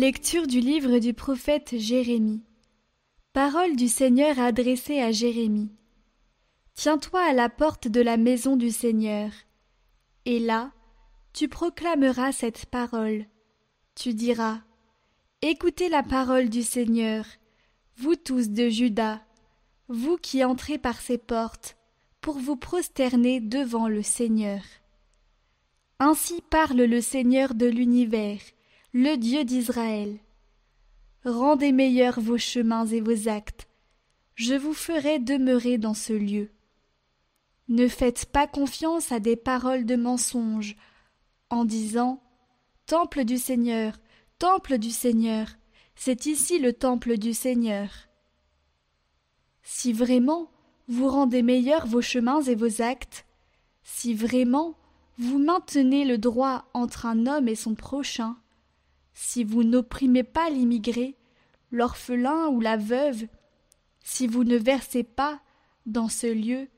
Lecture du livre du prophète Jérémie. Parole du Seigneur adressée à Jérémie. Tiens-toi à la porte de la maison du Seigneur. Et là, tu proclameras cette parole. Tu diras Écoutez la parole du Seigneur, vous tous de Juda, vous qui entrez par ces portes, pour vous prosterner devant le Seigneur. Ainsi parle le Seigneur de l'univers, le Dieu d'Israël. Rendez meilleurs vos chemins et vos actes, je vous ferai demeurer dans ce lieu. Ne faites pas confiance à des paroles de mensonge, en disant Temple du Seigneur, Temple du Seigneur, c'est ici le temple du Seigneur. Si vraiment vous rendez meilleurs vos chemins et vos actes, si vraiment vous maintenez le droit entre un homme et son prochain, si vous n'opprimez pas l'immigré, l'orphelin ou la veuve, si vous ne versez pas, dans ce lieu,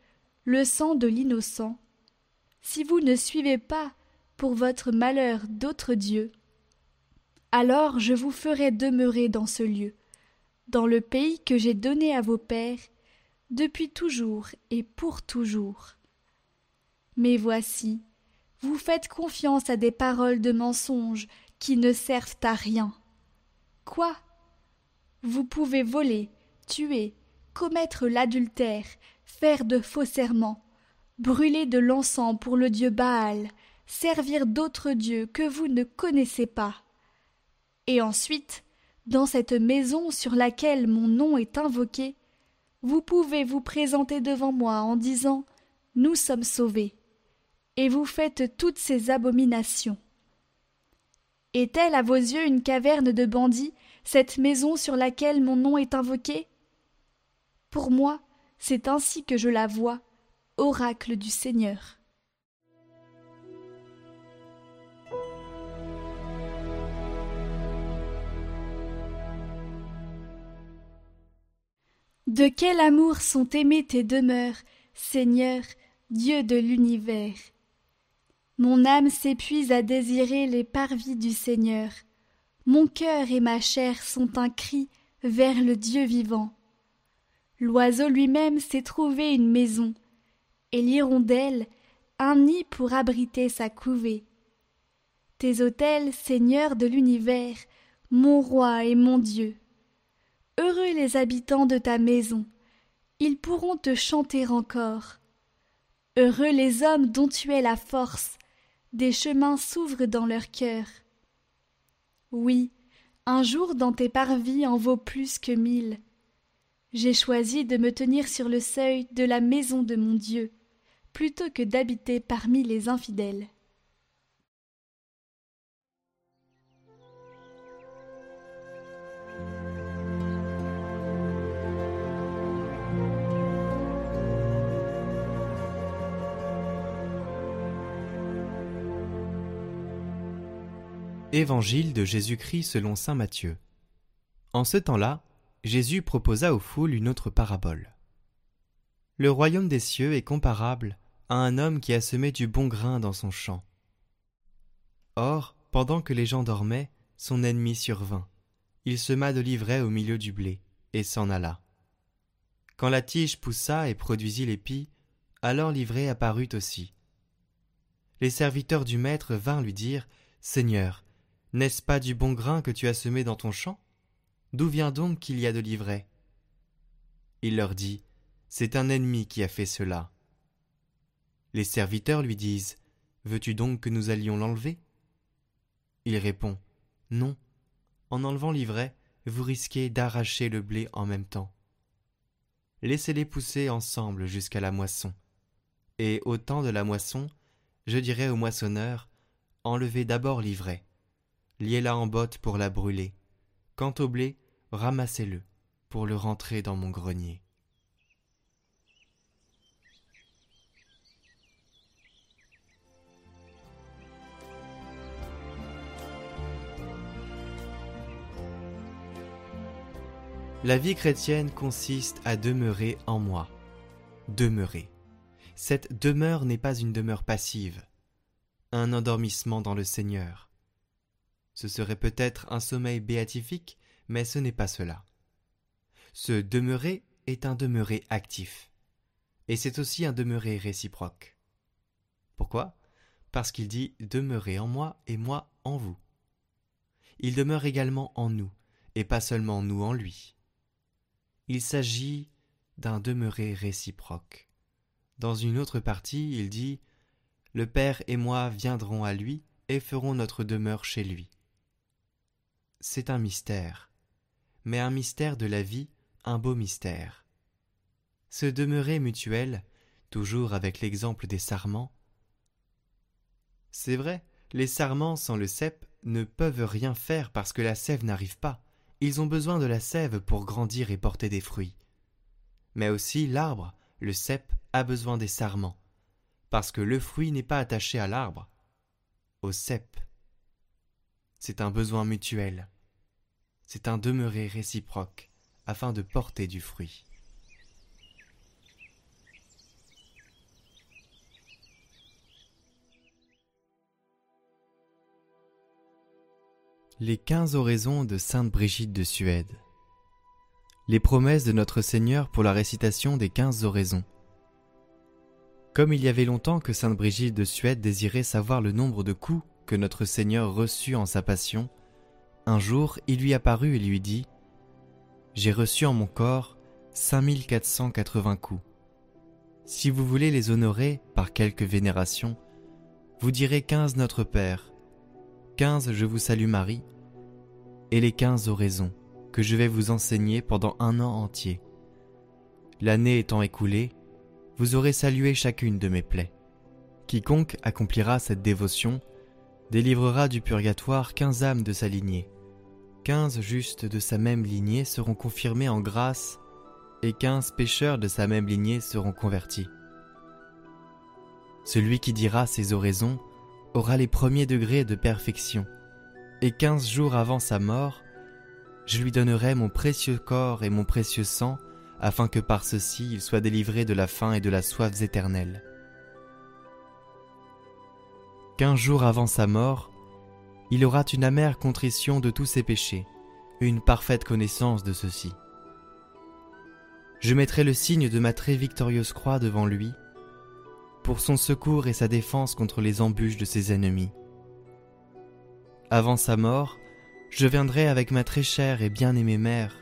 le sang de l'innocent, si vous ne suivez pas, pour votre malheur, d'autres dieux, alors je vous ferai demeurer dans ce lieu, dans le pays que j'ai donné à vos pères, depuis toujours et pour toujours. Mais voici, vous faites confiance à des paroles de mensonges qui ne servent à rien. Quoi? Vous pouvez voler, tuer, commettre l'adultère, faire de faux serments, brûler de l'encens pour le dieu Baal, servir d'autres dieux que vous ne connaissez pas. Et ensuite, dans cette maison sur laquelle mon nom est invoqué, vous pouvez vous présenter devant moi en disant Nous sommes sauvés. Et vous faites toutes ces abominations. Est-elle à vos yeux une caverne de bandits, cette maison sur laquelle mon nom est invoqué? Pour moi, c'est ainsi que je la vois, oracle du Seigneur. De quel amour sont aimées tes demeures, Seigneur, Dieu de l'univers? Mon âme s'épuise à désirer les parvis du Seigneur. Mon cœur et ma chair sont un cri vers le Dieu vivant. L'oiseau lui-même s'est trouvé une maison, et l'hirondelle un nid pour abriter sa couvée. Tes autels, Seigneur de l'univers, mon roi et mon Dieu. Heureux les habitants de ta maison, ils pourront te chanter encore. Heureux les hommes dont tu es la force, des chemins s'ouvrent dans leur cœur. Oui, un jour dans tes parvis en vaut plus que mille. J'ai choisi de me tenir sur le seuil de la maison de mon Dieu, plutôt que d'habiter parmi les infidèles. Évangile de Jésus-Christ selon saint Matthieu. En ce temps-là, Jésus proposa aux foules une autre parabole. Le royaume des cieux est comparable à un homme qui a semé du bon grain dans son champ. Or, pendant que les gens dormaient, son ennemi survint. Il sema de l'ivraie au milieu du blé, et s'en alla. Quand la tige poussa et produisit l'épi, alors l'ivraie apparut aussi. Les serviteurs du maître vinrent lui dire Seigneur, n'est-ce pas du bon grain que tu as semé dans ton champ? D'où vient donc qu'il y a de l'ivraie? Il leur dit C'est un ennemi qui a fait cela. Les serviteurs lui disent Veux-tu donc que nous allions l'enlever? Il répond Non. En enlevant l'ivraie, vous risquez d'arracher le blé en même temps. Laissez-les pousser ensemble jusqu'à la moisson. Et au temps de la moisson, je dirai au moissonneur Enlevez d'abord l'ivraie liez-la en botte pour la brûler. Quant au blé, ramassez-le pour le rentrer dans mon grenier. La vie chrétienne consiste à demeurer en moi. Demeurer. Cette demeure n'est pas une demeure passive, un endormissement dans le Seigneur. Ce serait peut-être un sommeil béatifique, mais ce n'est pas cela. Ce demeurer est un demeurer actif. Et c'est aussi un demeurer réciproque. Pourquoi? Parce qu'il dit Demeurez en moi et moi en vous. Il demeure également en nous, et pas seulement nous en lui. Il s'agit d'un demeurer réciproque. Dans une autre partie, il dit Le Père et moi viendrons à lui et ferons notre demeure chez lui. C'est un mystère, mais un mystère de la vie, un beau mystère. Ce demeurer mutuel, toujours avec l'exemple des sarments. C'est vrai, les sarments sans le cep ne peuvent rien faire parce que la sève n'arrive pas. Ils ont besoin de la sève pour grandir et porter des fruits. Mais aussi l'arbre, le cep, a besoin des sarments, parce que le fruit n'est pas attaché à l'arbre, au cep. C'est un besoin mutuel, c'est un demeurer réciproque, afin de porter du fruit. Les quinze oraisons de Sainte Brigitte de Suède. Les promesses de notre Seigneur pour la récitation des quinze oraisons. Comme il y avait longtemps que Sainte Brigitte de Suède désirait savoir le nombre de coups notre Seigneur reçut en sa passion, un jour il lui apparut et lui dit J'ai reçu en mon corps 5480 coups. Si vous voulez les honorer par quelque vénération, vous direz quinze Notre Père, quinze Je vous salue Marie, et les quinze oraisons que je vais vous enseigner pendant un an entier. L'année étant écoulée, vous aurez salué chacune de mes plaies. Quiconque accomplira cette dévotion délivrera du purgatoire quinze âmes de sa lignée. Quinze justes de sa même lignée seront confirmés en grâce, et quinze pécheurs de sa même lignée seront convertis. Celui qui dira ces oraisons aura les premiers degrés de perfection, et quinze jours avant sa mort, je lui donnerai mon précieux corps et mon précieux sang, afin que par ceci il soit délivré de la faim et de la soif éternelle. Quinze jours avant sa mort, il aura une amère contrition de tous ses péchés, une parfaite connaissance de ceux-ci. Je mettrai le signe de ma très victorieuse croix devant lui, pour son secours et sa défense contre les embûches de ses ennemis. Avant sa mort, je viendrai avec ma très chère et bien-aimée mère,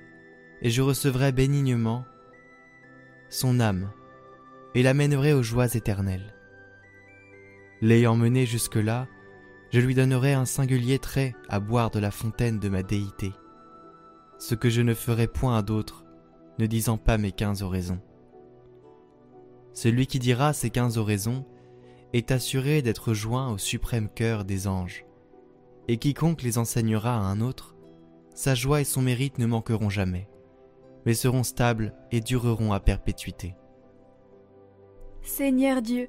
et je recevrai bénignement son âme, et l'amènerai aux joies éternelles. L'ayant menée jusque-là, je lui donnerai un singulier trait à boire de la fontaine de ma déité, ce que je ne ferai point à d'autres, ne disant pas mes quinze oraisons. Celui qui dira ces quinze oraisons est assuré d'être joint au suprême cœur des anges et quiconque les enseignera à un autre, sa joie et son mérite ne manqueront jamais, mais seront stables et dureront à perpétuité. Seigneur Dieu,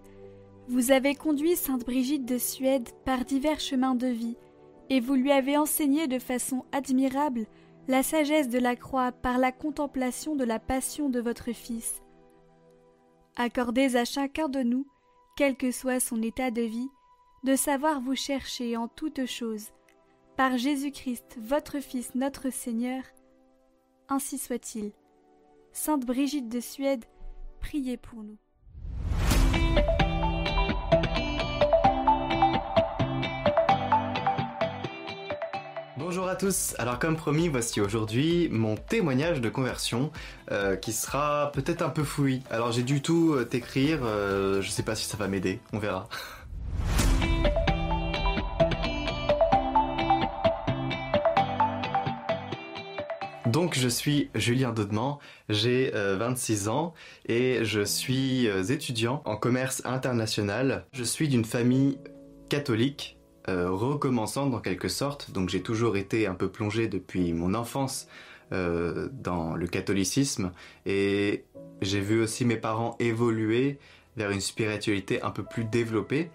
vous avez conduit Sainte Brigitte de Suède par divers chemins de vie, et vous lui avez enseigné de façon admirable la sagesse de la croix par la contemplation de la passion de votre Fils. Accordez à chacun de nous, quel que soit son état de vie, de savoir vous chercher en toutes choses. Par Jésus-Christ, votre Fils, notre Seigneur. Ainsi soit-il. Sainte Brigitte de Suède, priez pour nous. Bonjour à tous, alors comme promis, voici aujourd'hui mon témoignage de conversion euh, qui sera peut-être un peu fouillis. Alors j'ai du tout euh, t'écrire, euh, je sais pas si ça va m'aider, on verra. Donc je suis Julien Dodement, j'ai 26 euh, ans et je suis étudiant en commerce international. Je suis d'une famille catholique euh, recommençante en quelque sorte, donc j'ai toujours été un peu plongé depuis mon enfance dans le catholicisme. Et j'ai vu aussi mes parents évoluer vers une spiritualité un peu plus développée.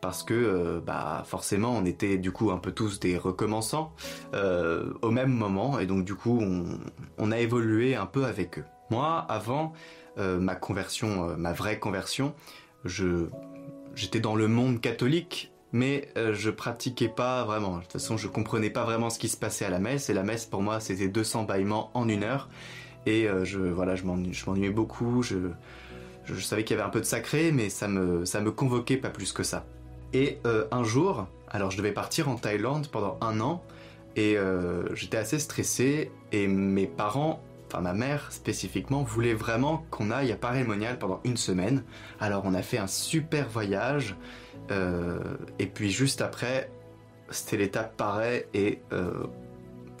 Parce que euh, bah, forcément on était du coup un peu tous des recommençants euh, au même moment. Et donc du coup on, a évolué un peu avec eux. Moi avant euh, ma conversion, ma vraie conversion, j'étais dans le monde catholique mais euh, je pratiquais pas vraiment. De toute façon, je comprenais pas vraiment ce qui se passait à la messe, et la messe pour moi c'était 200 bâillements en une heure, et euh, je voilà, je m'ennuyais beaucoup, je, savais qu'il y avait un peu de sacré, mais ça me, me convoquait pas plus que ça. Et euh, un jour, alors je devais partir en Thaïlande pendant un an, et j'étais assez stressé, et mes parents enfin ma mère spécifiquement, voulait vraiment qu'on aille à Paris Monial pendant une semaine. Alors on a fait un super voyage, euh, et puis juste après, c'était l'étape pareil, et euh,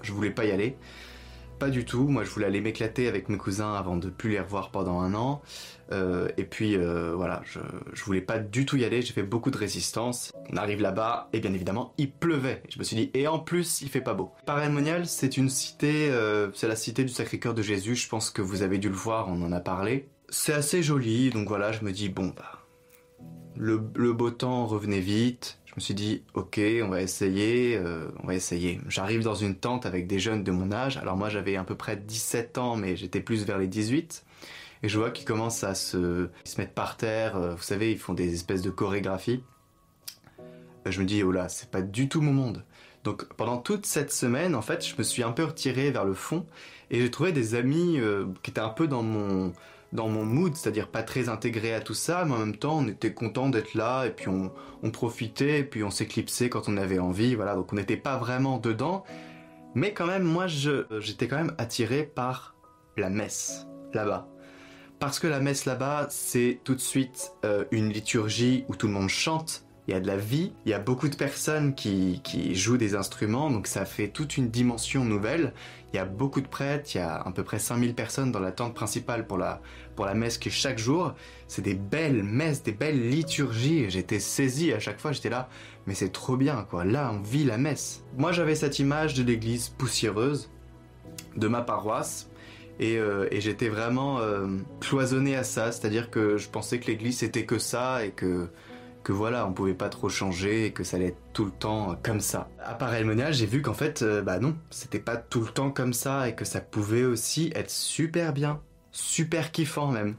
je voulais pas y aller. Du tout, moi je voulais aller m'éclater avec mes cousins avant de plus les revoir pendant un an. Euh, et puis voilà, je, je voulais pas du tout y aller, j'ai fait beaucoup de résistance. On arrive là-bas et bien évidemment il pleuvait. Je me suis dit et en plus il fait pas beau. Paray-Monial c'est une cité, c'est la cité du Sacré-Cœur de Jésus, je pense que vous avez dû le voir, on en a parlé. C'est assez joli, donc voilà, je me dis bon bah le, beau temps revenait vite. Je me suis dit, ok, on va essayer, euh, on va essayer. J'arrive dans une tente avec des jeunes de mon âge. Alors moi, j'avais à peu près 17 ans, mais j'étais plus vers les 18. Et je vois qu'ils commencent à se, se mettre par terre. Euh, vous savez, ils font des espèces de chorégraphies. Euh, je me dis, oh là, c'est pas du tout mon monde. Donc pendant toute cette semaine, en fait, je me suis un peu retiré vers le fond et j'ai trouvé des amis qui étaient un peu dans mon dans mon mood, c'est-à-dire pas très intégré à tout ça, mais en même temps on était content d'être là et puis on, profitait et puis on s'éclipsait quand on avait envie, voilà, donc on n'était pas vraiment dedans, mais quand même moi j'étais quand même attiré par la messe là-bas. Parce que la messe là-bas, c'est tout de suite euh, une liturgie où tout le monde chante, il y a de la vie, il y a beaucoup de personnes qui, jouent des instruments, donc ça fait toute une dimension nouvelle. Il y a beaucoup de prêtres, il y a à peu près 5000 personnes dans la tente principale pour la, messe qui est chaque jour. C'est des belles messes, des belles liturgies. J'étais saisi à chaque fois, j'étais là, mais c'est trop bien quoi. Là, on vit la messe. Moi, j'avais cette image de l'église poussiéreuse de ma paroisse. Et, euh, j'étais vraiment euh, cloisonné à ça, c'est-à-dire que je pensais que l'église c'était que ça et que que voilà, on pouvait pas trop changer et que ça allait être tout le temps comme ça. À part Elmonial, j'ai vu qu'en fait, euh, bah non, c'était pas tout le temps comme ça et que ça pouvait aussi être super bien super kiffant même.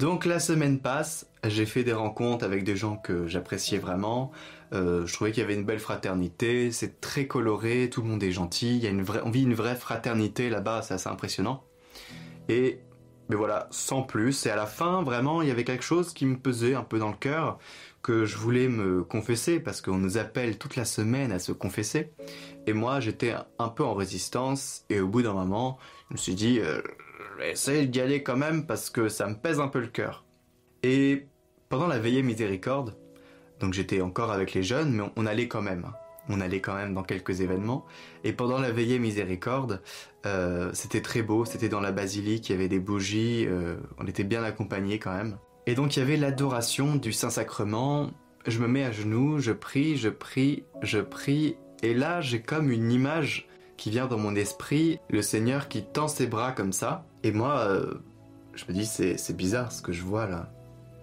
Donc la semaine passe, j'ai fait des rencontres avec des gens que j'appréciais vraiment. Euh, je trouvais qu'il y avait une belle fraternité, c'est très coloré, tout le monde est gentil, il y a une vraie, on vit une vraie fraternité là-bas, c'est assez impressionnant. Et mais voilà, sans plus. Et à la fin, vraiment, il y avait quelque chose qui me pesait un peu dans le cœur, que je voulais me confesser, parce qu'on nous appelle toute la semaine à se confesser. Et moi, j'étais un peu en résistance, et au bout d'un moment, je me suis dit, euh, je d'y aller quand même, parce que ça me pèse un peu le cœur. Et pendant la veillée miséricorde, donc j'étais encore avec les jeunes, mais on allait quand même on allait quand même dans quelques événements. Et pendant la veillée miséricorde, euh, c'était très beau, c'était dans la basilique, il y avait des bougies, euh, on était bien accompagnés quand même. Et donc il y avait l'adoration du Saint-Sacrement, je me mets à genoux, je prie, je prie, je prie, et là j'ai comme une image qui vient dans mon esprit, le Seigneur qui tend ses bras comme ça, et moi, euh, je me dis c'est bizarre ce que je vois là.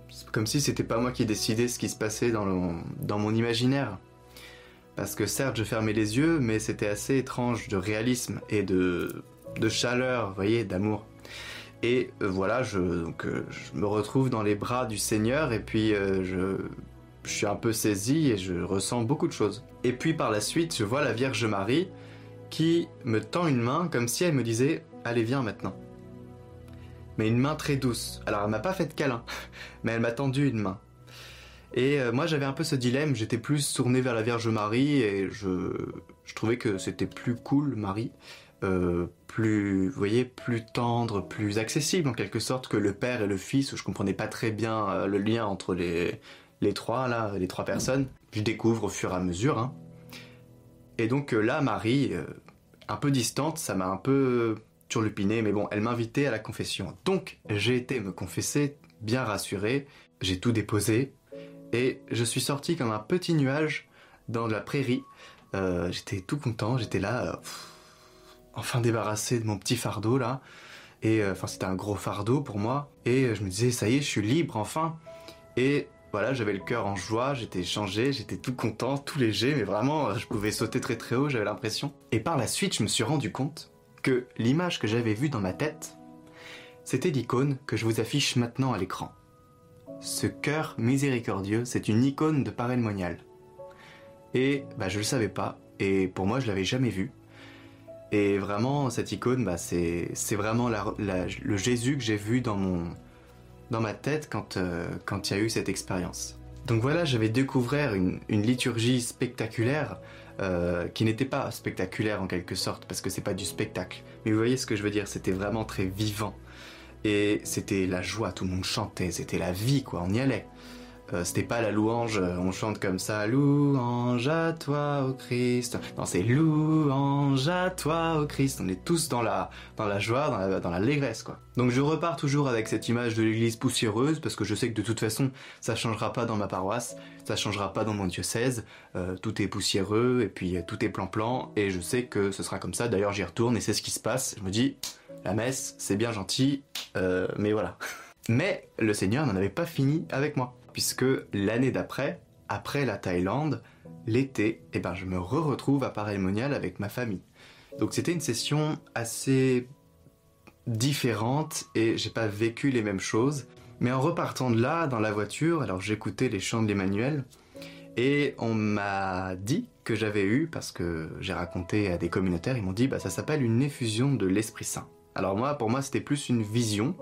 C'est comme si c'était pas moi qui décidais ce qui se passait dans, dans mon imaginaire. Parce que certes, je fermais les yeux, mais c'était assez étrange de réalisme et de, de chaleur, vous voyez, d'amour. Et euh, voilà, je, donc, euh, je me retrouve dans les bras du Seigneur et puis euh, je, je suis un peu saisi et je ressens beaucoup de choses. Et puis par la suite, je vois la Vierge Marie qui me tend une main comme si elle me disait Allez, viens maintenant. Mais une main très douce. Alors elle m'a pas fait de câlin, mais elle m'a tendu une main. Et euh, moi j'avais un peu ce dilemme, j'étais plus tourné vers la Vierge Marie et je, je trouvais que c'était plus cool Marie, euh, plus, vous voyez, plus tendre, plus accessible en quelque sorte que le Père et le Fils, où je comprenais pas très bien euh, le lien entre les, les trois là, les trois personnes. Je découvre au fur et à mesure. Hein. Et donc là Marie, un peu distante, ça m'a un peu turlupiné, mais bon, elle m'invitait à la confession. Donc j'ai été me confesser, bien rassuré, j'ai tout déposé, et je suis sorti comme un petit nuage dans la prairie. Euh, j'étais tout content, j'étais là, euh, enfin débarrassé de mon petit fardeau là. Et euh, enfin, c'était un gros fardeau pour moi. Et je me disais, ça y est, je suis libre enfin. Et voilà, j'avais le cœur en joie, j'étais changé, j'étais tout content, tout léger, mais vraiment, je pouvais sauter très très haut, j'avais l'impression. Et par la suite, je me suis rendu compte que l'image que j'avais vue dans ma tête, c'était l'icône que je vous affiche maintenant à l'écran. Ce cœur miséricordieux, c'est une icône de Paray-le-Monial. Et bah, je le savais pas. Et pour moi, je l'avais jamais vu. Et vraiment, cette icône, bah, c'est vraiment le Jésus que j'ai vu dans, mon, dans ma tête quand euh, quand il y a eu cette expérience. Donc voilà, j'avais découvert une, une, liturgie spectaculaire euh, qui n'était pas spectaculaire en quelque sorte, parce que c'est pas du spectacle. Mais vous voyez ce que je veux dire, c'était vraiment très vivant. Et c'était la joie, tout le monde chantait, c'était la vie, quoi, on y allait. Euh, c'était pas la louange, euh, on chante comme ça, louange à toi, au Christ. Non, c'est louange à toi, au Christ. On est tous dans la, dans la joie, dans la, dans l'allégresse, quoi. Donc je repars toujours avec cette image de l'église poussiéreuse, parce que je sais que de toute façon, ça changera pas dans ma paroisse, ça changera pas dans mon diocèse. Euh, tout est poussiéreux, et puis tout est plan-plan, et je sais que ce sera comme ça. D'ailleurs, j'y retourne, et c'est ce qui se passe. Je me dis, la messe, c'est bien gentil, mais voilà. Mais le Seigneur n'en avait pas fini avec moi puisque l'année d'après, après la Thaïlande, l'été, eh ben, je me re-retrouve à Paray-Monial avec ma famille. Donc c'était une session assez différente et j'ai pas vécu les mêmes choses. Mais en repartant de là, dans la voiture, alors j'écoutais les chants de l'Emmanuel et on m'a dit que j'avais eu, parce que j'ai raconté à des communautaires, ils m'ont dit bah ça s'appelle une effusion de l'Esprit Saint. Alors moi, pour moi, c'était plus une vision.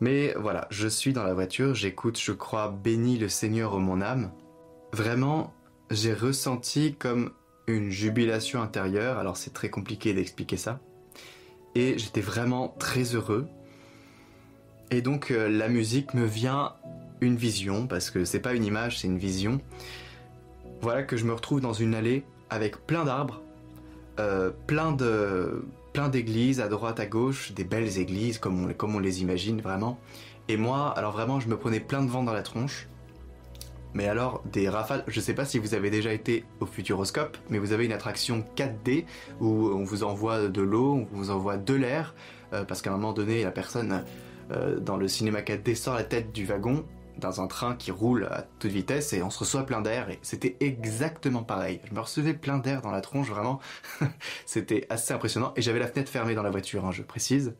Mais voilà, je suis dans la voiture, j'écoute, je crois, bénis le Seigneur mon âme. Vraiment, j'ai ressenti comme une jubilation intérieure, alors c'est très compliqué d'expliquer ça. Et j'étais vraiment très heureux. Et donc euh, la musique me vient une vision, parce que c'est pas une image, c'est une vision. Voilà que je me retrouve dans une allée avec plein d'arbres, euh, plein de plein d'églises à droite, à gauche, des belles églises comme on, comme on les imagine vraiment. Et moi, alors vraiment, je me prenais plein de vent dans la tronche. Mais alors, des rafales, je sais pas si vous avez déjà été au Futuroscope, mais vous avez une attraction 4D où on vous envoie de l'eau, on vous envoie de l'air, euh, parce qu'à un moment donné, la personne euh, dans le cinéma 4D sort la tête du wagon dans un train qui roule à toute vitesse et on se reçoit plein d'air et c'était exactement pareil. Je me recevais plein d'air dans la tronche, vraiment. c'était assez impressionnant et j'avais la fenêtre fermée dans la voiture, hein, je précise.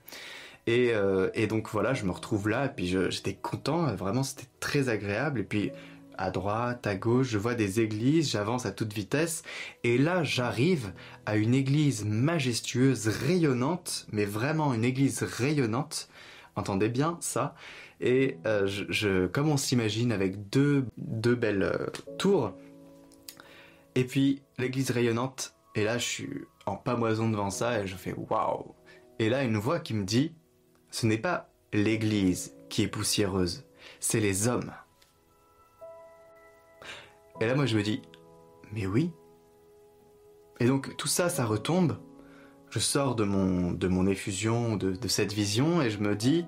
Et, euh, et, donc voilà, je me retrouve là et puis j'étais content, vraiment c'était très agréable et puis à droite, à gauche, je vois des églises, j'avance à toute vitesse, et là j'arrive à une église majestueuse, rayonnante, mais vraiment une église rayonnante, entendez bien ça, et euh, je, comme on s'imagine avec deux, belles euh, tours, et puis l'église rayonnante, et là je suis en pamoison devant ça et je fais waouh. Et là une voix qui me dit, ce n'est pas l'église qui est poussiéreuse, c'est les hommes. Et là moi je me dis, mais oui. Et donc tout ça, ça retombe. Je sors de mon, de mon effusion, de, de cette vision, et je me dis,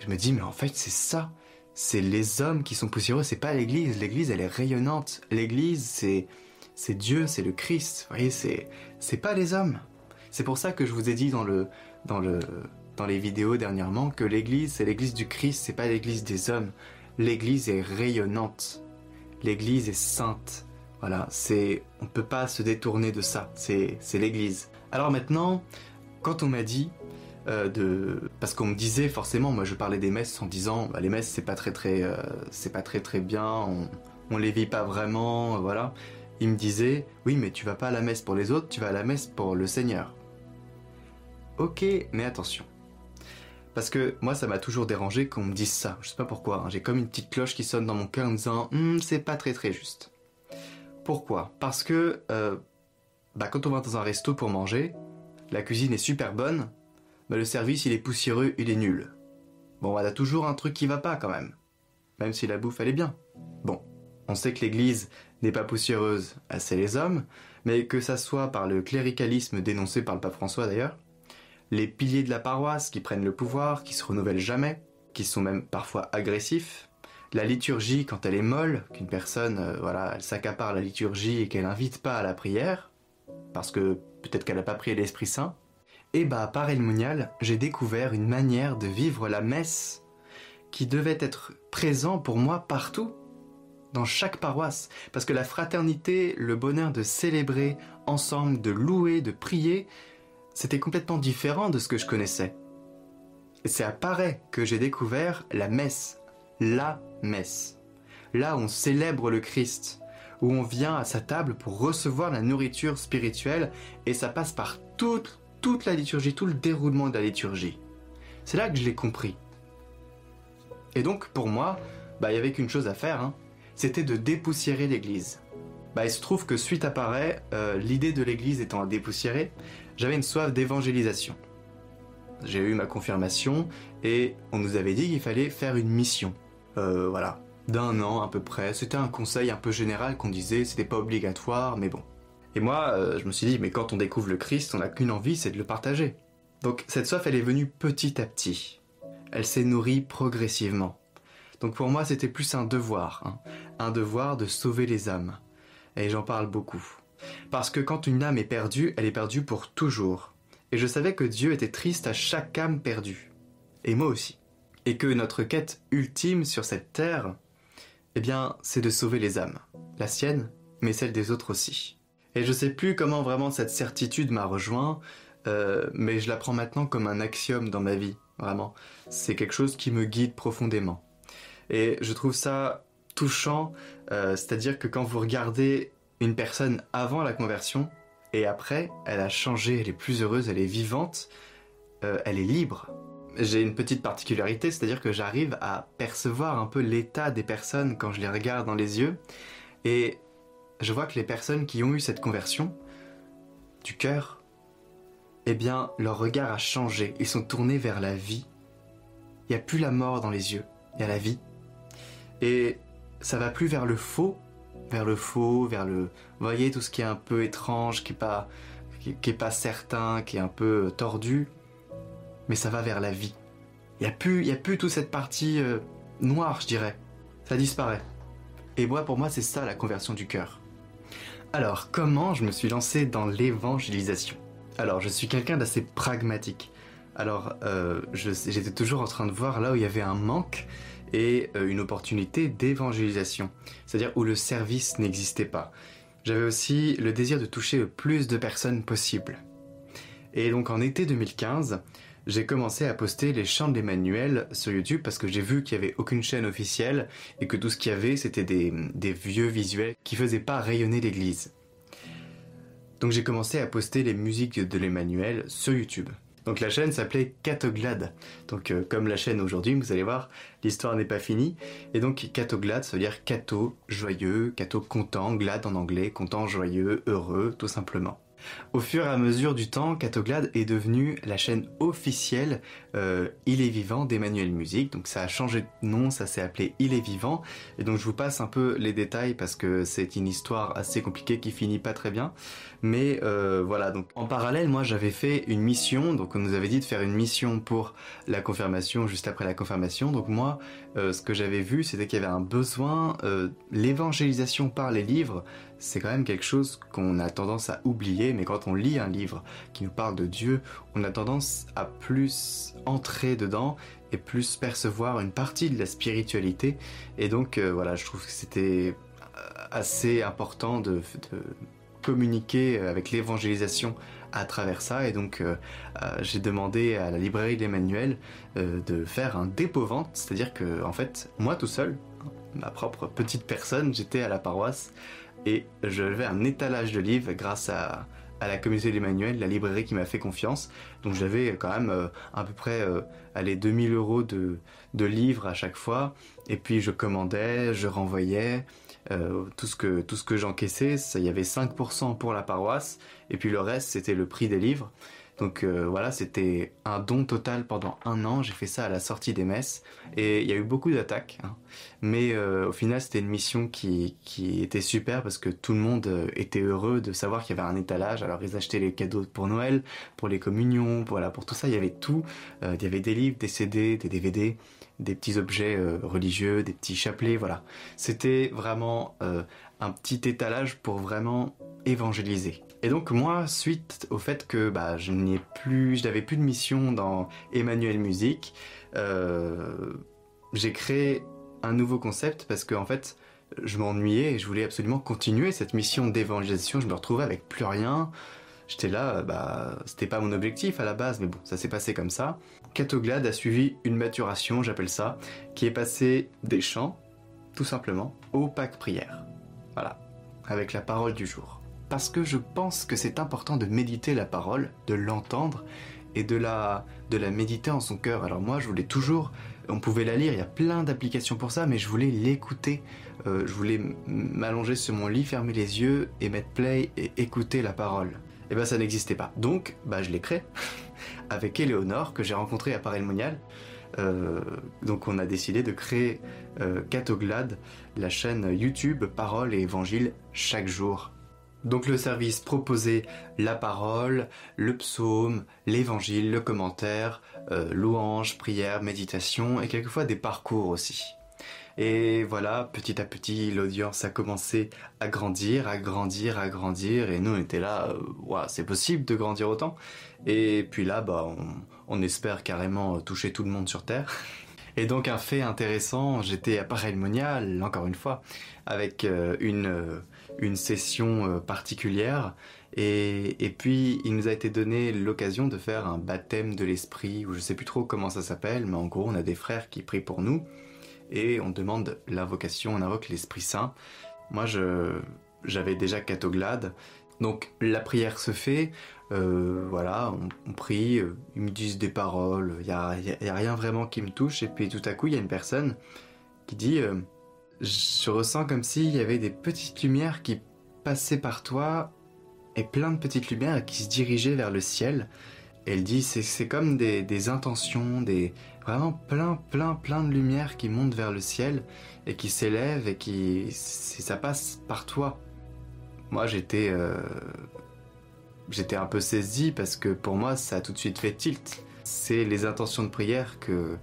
je me dis, mais en fait, c'est ça. C'est les hommes qui sont poussiéreux, c'est pas l'église. L'église, elle est rayonnante. L'église, c'est, c'est Dieu, c'est le Christ. Vous voyez, c'est, c'est pas les hommes. C'est pour ça que je vous ai dit dans le, dans le, dans les vidéos dernièrement que l'église, c'est l'église du Christ, c'est pas l'église des hommes. L'église est rayonnante. L'église est sainte. Voilà, c'est, on peut pas se détourner de ça. C'est, c'est l'église. Alors maintenant, quand on m'a dit, euh, de parce qu'on me disait forcément moi je parlais des messes en disant bah, les messes c'est pas très très euh, c'est pas très très bien on, les vit pas vraiment voilà. Il me disait oui mais tu vas pas à la messe pour les autres tu vas à la messe pour le Seigneur. Ok mais attention. Parce que moi ça m'a toujours dérangé qu'on me dise ça. Je sais pas pourquoi hein. j'ai comme une petite cloche qui sonne dans mon cœur en me disant hm, c'est pas très très juste. Pourquoi? Parce que euh, bah, quand on va dans un resto pour manger la cuisine est super bonne mais le service il est poussiéreux, il est nul. Bon, elle a toujours un truc qui va pas quand même. Même si la bouffe elle bien. Bon, on sait que l'église n'est pas poussiéreuse, c'est les hommes, mais que ça soit par le cléricalisme dénoncé par le pape François d'ailleurs, les piliers de la paroisse qui prennent le pouvoir, qui se renouvellent jamais, qui sont même parfois agressifs, la liturgie quand elle est molle, qu'une personne, euh, voilà, elle s'accapare la liturgie et qu'elle n'invite pas à la prière, parce que peut-être qu'elle n'a pas prié l'Esprit Saint, et bah, par El Monial, j'ai découvert une manière de vivre la messe qui devait être présent pour moi partout, dans chaque paroisse. Parce que la fraternité, le bonheur de célébrer ensemble, de louer, de prier, c'était complètement différent de ce que je connaissais. Et c'est à Paris que j'ai découvert la messe, la messe. Là on célèbre le Christ, où on vient à sa table pour recevoir la nourriture spirituelle et ça passe par toute, toute la liturgie, tout le déroulement de la liturgie. C'est là que je l'ai compris. Et donc pour moi, bah, il y avait qu'une chose à faire, hein. c'était de dépoussiérer l'Église. Bah, il se trouve que suite apparaît, euh, l'idée de l'Église étant à dépoussiérer, j'avais une soif d'évangélisation. J'ai eu ma confirmation et on nous avait dit qu'il fallait faire une mission. Euh, voilà, d'un an à peu près. C'était un conseil un peu général qu'on disait, c'était pas obligatoire, mais bon. Et moi, euh, je me suis dit, mais quand on découvre le Christ, on n'a qu'une envie, c'est de le partager. Donc cette soif, elle est venue petit à petit. Elle s'est nourrie progressivement. Donc pour moi, c'était plus un devoir, hein. un devoir de sauver les âmes. Et j'en parle beaucoup. Parce que quand une âme est perdue, elle est perdue pour toujours. Et je savais que Dieu était triste à chaque âme perdue. Et moi aussi. Et que notre quête ultime sur cette terre, eh bien, c'est de sauver les âmes. La sienne, mais celle des autres aussi. Et je sais plus comment vraiment cette certitude m'a rejoint, euh, mais je la prends maintenant comme un axiome dans ma vie, vraiment. C'est quelque chose qui me guide profondément. Et je trouve ça touchant, euh, c'est-à-dire que quand vous regardez une personne avant la conversion, et après, elle a changé, elle est plus heureuse, elle est vivante, euh, elle est libre, j'ai une petite particularité, c'est-à-dire que j'arrive à percevoir un peu l'état des personnes quand je les regarde dans les yeux. Et je vois que les personnes qui ont eu cette conversion du cœur, eh bien, leur regard a changé. Ils sont tournés vers la vie. Il n'y a plus la mort dans les yeux, il y a la vie. Et ça va plus vers le faux, vers le faux, vers le... Vous voyez, tout ce qui est un peu étrange, qui n'est pas, qui est pas certain, qui est un peu tordu mais ça va vers la vie. Il n'y a, plus, a plus toute cette partie euh, noire, je dirais. Ça disparaît. Et moi, pour moi, c'est ça la conversion du cœur. Alors, comment je me suis lancé dans l'évangélisation? Alors, je suis quelqu'un d'assez pragmatique. Alors, euh, j'étais toujours en train de voir là où il y avait un manque et euh, une opportunité d'évangélisation, c'est-à-dire où le service n'existait pas. J'avais aussi le désir de toucher le plus de personnes possible. Et donc en été 2015, j'ai commencé à poster les chants d'Emmanuel sur YouTube parce que j'ai vu qu'il n'y avait aucune chaîne officielle et que tout ce qu'il y avait c'était des, vieux visuels qui faisaient pas rayonner l'église. Donc j'ai commencé à poster les musiques de l'Emmanuel sur YouTube. Donc la chaîne s'appelait Catoglade. Donc euh, comme la chaîne aujourd'hui, vous allez voir, l'histoire n'est pas finie. Et donc Catoglade, ça veut dire Cato joyeux, Cato content, glad en anglais, content, joyeux, heureux, tout simplement. Au fur et à mesure du temps, Catoglade est devenue la chaîne officielle euh, Il est vivant d'Emmanuel Musique. Donc ça a changé de nom, ça s'est appelé Il est vivant. Et donc je vous passe un peu les détails parce que c'est une histoire assez compliquée qui finit pas très bien. Mais euh, voilà, donc en parallèle, moi j'avais fait une mission. Donc on nous avait dit de faire une mission pour la confirmation juste après la confirmation. Donc moi, euh, ce que j'avais vu, c'était qu'il y avait un besoin, l'évangélisation par les livres c'est quand même quelque chose qu'on a tendance à oublier, mais quand on lit un livre qui nous parle de Dieu, on a tendance à plus entrer dedans et plus percevoir une partie de la spiritualité. Et donc euh, voilà, je trouve que c'était euh, assez important de, communiquer avec l'évangélisation à travers ça. Et donc euh, j'ai demandé à la librairie d'Emmanuel de faire un dépôt-vente, c'est-à-dire que en fait, moi tout seul, ma propre petite personne, j'étais à la paroisse et j'avais un étalage de livres grâce à, la communauté d'Emmanuel, la librairie qui m'a fait confiance. Donc j'avais quand même euh, à peu près euh, 2000 euros de, livres à chaque fois. Et puis je commandais, je renvoyais. Euh, tout ce que, tout ce que j'encaissais, il y avait 5% pour la paroisse. Et puis le reste, c'était le prix des livres. Donc euh, voilà, c'était un don total pendant un an. J'ai fait ça à la sortie des messes et il y a eu beaucoup d'attaques. Hein. Mais euh, au final, c'était une mission qui, qui était super parce que tout le monde euh, était heureux de savoir qu'il y avait un étalage. Alors ils achetaient les cadeaux pour Noël, pour les communions, pour tout ça, il y avait tout. il y avait des livres, des CD, des DVD, des petits objets religieux, des petits chapelets, voilà. C'était vraiment un petit étalage pour vraiment évangéliser. Et donc moi, suite au fait que bah, je n'ai plus, je n'avais plus de mission dans Emmanuel Musique, euh, j'ai créé un nouveau concept parce que fait, je m'ennuyais et je voulais absolument continuer cette mission d'évangélisation. Je me retrouvais avec plus rien. J'étais là, bah, c'était pas mon objectif à la base, mais bon, ça s'est passé comme ça. Catoglade a suivi une maturation, j'appelle ça, qui est passé des chants, tout simplement, au pack prière. Voilà. avec la parole du jour. Parce que je pense que c'est important de méditer la parole, de l'entendre et de la, de la méditer en son cœur. Alors moi, je voulais toujours, on pouvait la lire, il y a plein d'applications pour ça, mais je voulais l'écouter. Euh, je voulais m'allonger sur mon lit, fermer les yeux et mettre play et écouter la parole. Et eh ben ça n'existait pas. Donc, bah je l'ai créé avec Éléonore que j'ai rencontré à Paris Monial. Euh, donc on a décidé de créer euh, Catoglade, la chaîne YouTube Parole et Évangile chaque jour. Donc le service proposait la parole, le psaume, l'évangile, le commentaire, euh, louange, prière, méditation et quelquefois des parcours aussi. Et voilà, petit à petit, l'audience a commencé à grandir, à grandir, à grandir, et nous on était là, euh, c'est possible de grandir autant. Et puis là, bah, on, espère carrément toucher tout le monde sur Terre. Et donc un fait intéressant, j'étais à Pareil Monial, encore une fois, avec euh, une, une session particulière. Et, et, puis il nous a été donné l'occasion de faire un baptême de l'esprit, ou je sais plus trop comment ça s'appelle, mais en gros on a des frères qui prient pour nous et on demande l'invocation, on invoque l'Esprit Saint. Moi, j'avais déjà Catoglade, donc la prière se fait, euh, voilà, on, prie, euh, ils me disent des paroles, il n'y a, rien vraiment qui me touche, et puis tout à coup, il y a une personne qui dit euh, Je ressens comme s'il y avait des petites lumières qui passaient par toi, et plein de petites lumières qui se dirigeaient vers le ciel. elle dit C'est comme des intentions, des, vraiment plein, plein, plein de lumière qui monte vers le ciel et qui s'élève et qui, ça passe par toi. Moi, j'étais, euh, j'étais un peu saisi parce que pour moi, ça a tout de suite fait tilt. C'est les intentions de prière que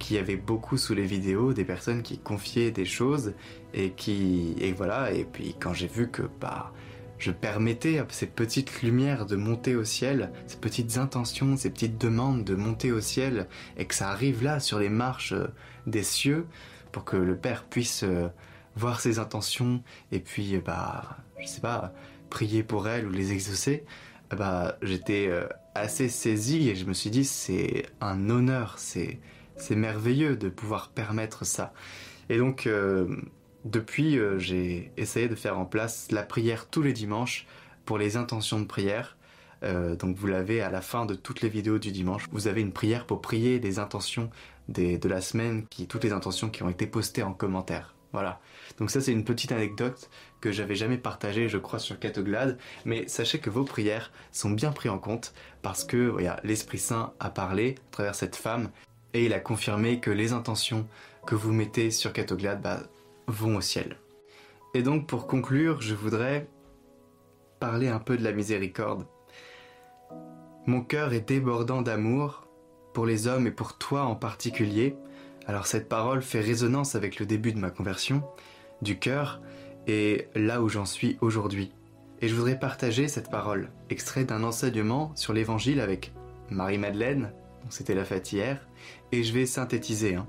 qu'il y avait beaucoup sous les vidéos, des personnes qui confiaient des choses et qui, et voilà. Et puis quand j'ai vu que bah je permettais à ces petites lumières de monter au ciel, ces petites intentions, ces petites demandes de monter au ciel, et que ça arrive là sur les marches euh, des cieux, pour que le Père puisse euh, voir ses intentions, et puis, euh, bah, je sais pas, prier pour elles ou les exaucer, bah, j'étais assez saisi et je me suis dit, c'est un honneur, c'est, c'est merveilleux de pouvoir permettre ça. Et donc, depuis, euh, j'ai essayé de faire en place la prière tous les dimanches pour les intentions de prière. Euh, donc vous l'avez à la fin de toutes les vidéos du dimanche. Vous avez une prière pour prier des intentions de la semaine, qui, toutes les intentions qui ont été postées en commentaire. Voilà. Donc ça c'est une petite anecdote que j'avais jamais partagée, je crois, sur Catoglade. Mais sachez que vos prières sont bien prises en compte parce que l'Esprit Saint a parlé à travers cette femme et il a confirmé que les intentions que vous mettez sur Catoglade bah, vont au ciel. Et donc pour conclure, je voudrais parler un peu de la miséricorde. Mon cœur est débordant d'amour pour les hommes et pour toi en particulier. Alors cette parole fait résonance avec le début de ma conversion, du cœur, et là où j'en suis aujourd'hui. Et je voudrais partager cette parole, extrait d'un enseignement sur l'évangile avec Marie-Madeleine, c'était la fête hier, et je vais synthétiser. Hein.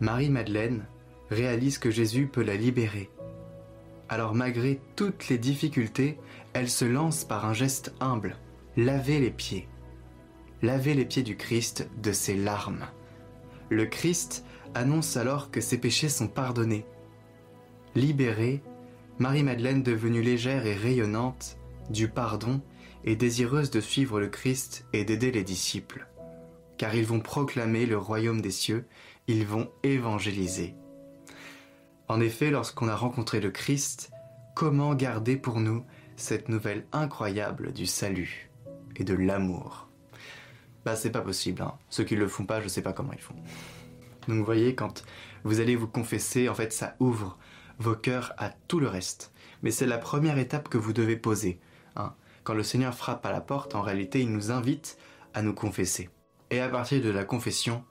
Marie-Madeleine réalise que Jésus peut la libérer. Alors malgré toutes les difficultés, elle se lance par un geste humble, laver les pieds. Laver les pieds du Christ de ses larmes. Le Christ annonce alors que ses péchés sont pardonnés. Libérée, Marie-Madeleine devenue légère et rayonnante du pardon est désireuse de suivre le Christ et d'aider les disciples. Car ils vont proclamer le royaume des cieux, ils vont évangéliser. En effet, lorsqu'on a rencontré le Christ, comment garder pour nous cette nouvelle incroyable du salut et de l'amour? Bah c'est pas possible, hein. ceux qui le font pas, je sais pas comment ils font. Donc vous voyez, quand vous allez vous confesser, en fait ça ouvre vos cœurs à tout le reste. Mais c'est la première étape que vous devez poser. Hein. Quand le Seigneur frappe à la porte, en réalité il nous invite à nous confesser. Et à partir de la confession,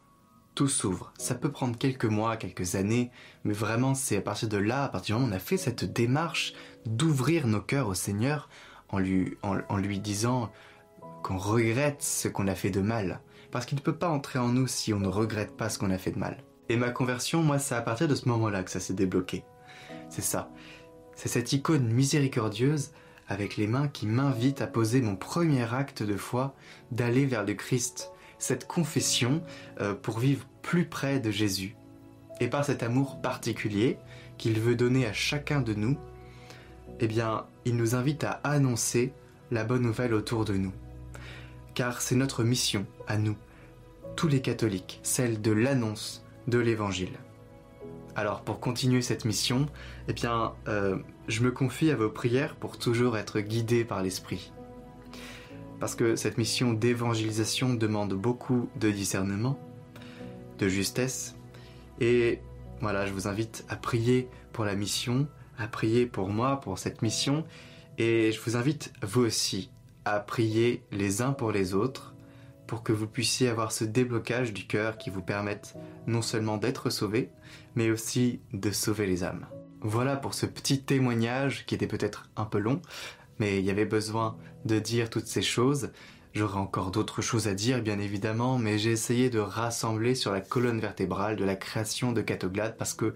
tout s'ouvre. Ça peut prendre quelques mois, quelques années, mais vraiment c'est à partir de là, à partir du moment où on a fait cette démarche d'ouvrir nos cœurs au Seigneur en lui, en, lui disant qu'on regrette ce qu'on a fait de mal. Parce qu'il ne peut pas entrer en nous si on ne regrette pas ce qu'on a fait de mal. Et ma conversion, moi, c'est à partir de ce moment-là que ça s'est débloqué. C'est ça. C'est cette icône miséricordieuse avec les mains qui m'invite à poser mon premier acte de foi, d'aller vers le Christ, cette confession euh, pour vivre plus près de Jésus. Et par cet amour particulier qu'il veut donner à chacun de nous, eh bien, il nous invite à annoncer la bonne nouvelle autour de nous. Car c'est notre mission à nous, tous les catholiques, celle de l'annonce de l'Évangile. Alors pour continuer cette mission, eh bien, euh, je me confie à vos prières pour toujours être guidé par l'Esprit. Parce que cette mission d'évangélisation demande beaucoup de discernement, de justesse, et voilà, je vous invite à prier pour la mission, à prier pour moi, pour cette mission, et je vous invite vous aussi à prier les uns pour les autres, pour que vous puissiez avoir ce déblocage du cœur qui vous permette non seulement d'être sauvé, mais aussi de sauver les âmes. Voilà pour ce petit témoignage qui était peut-être un peu long, mais il y avait besoin de dire toutes ces choses. J'aurais encore d'autres choses à dire, bien évidemment, mais j'ai essayé de rassembler sur la colonne vertébrale de la création de Catoglade parce que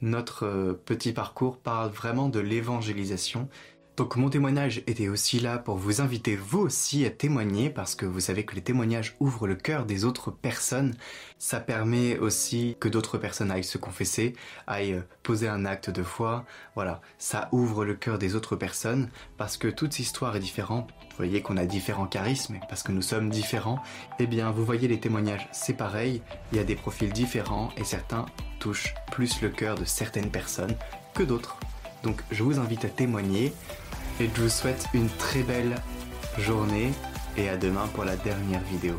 notre euh, petit parcours parle vraiment de l'évangélisation donc mon témoignage était aussi là pour vous inviter vous aussi à témoigner parce que vous savez que les témoignages ouvrent le cœur des autres personnes. Ça permet aussi que d'autres personnes aillent se confesser, aillent poser un acte de foi. Voilà, ça ouvre le cœur des autres personnes parce que toute histoire est différente. Vous voyez qu'on a différents charismes parce que nous sommes différents. Eh bien, vous voyez les témoignages, c'est pareil. Il y a des profils différents et certains touchent plus le cœur de certaines personnes que d'autres. Donc je vous invite à témoigner et je vous souhaite une très belle journée et à demain pour la dernière vidéo.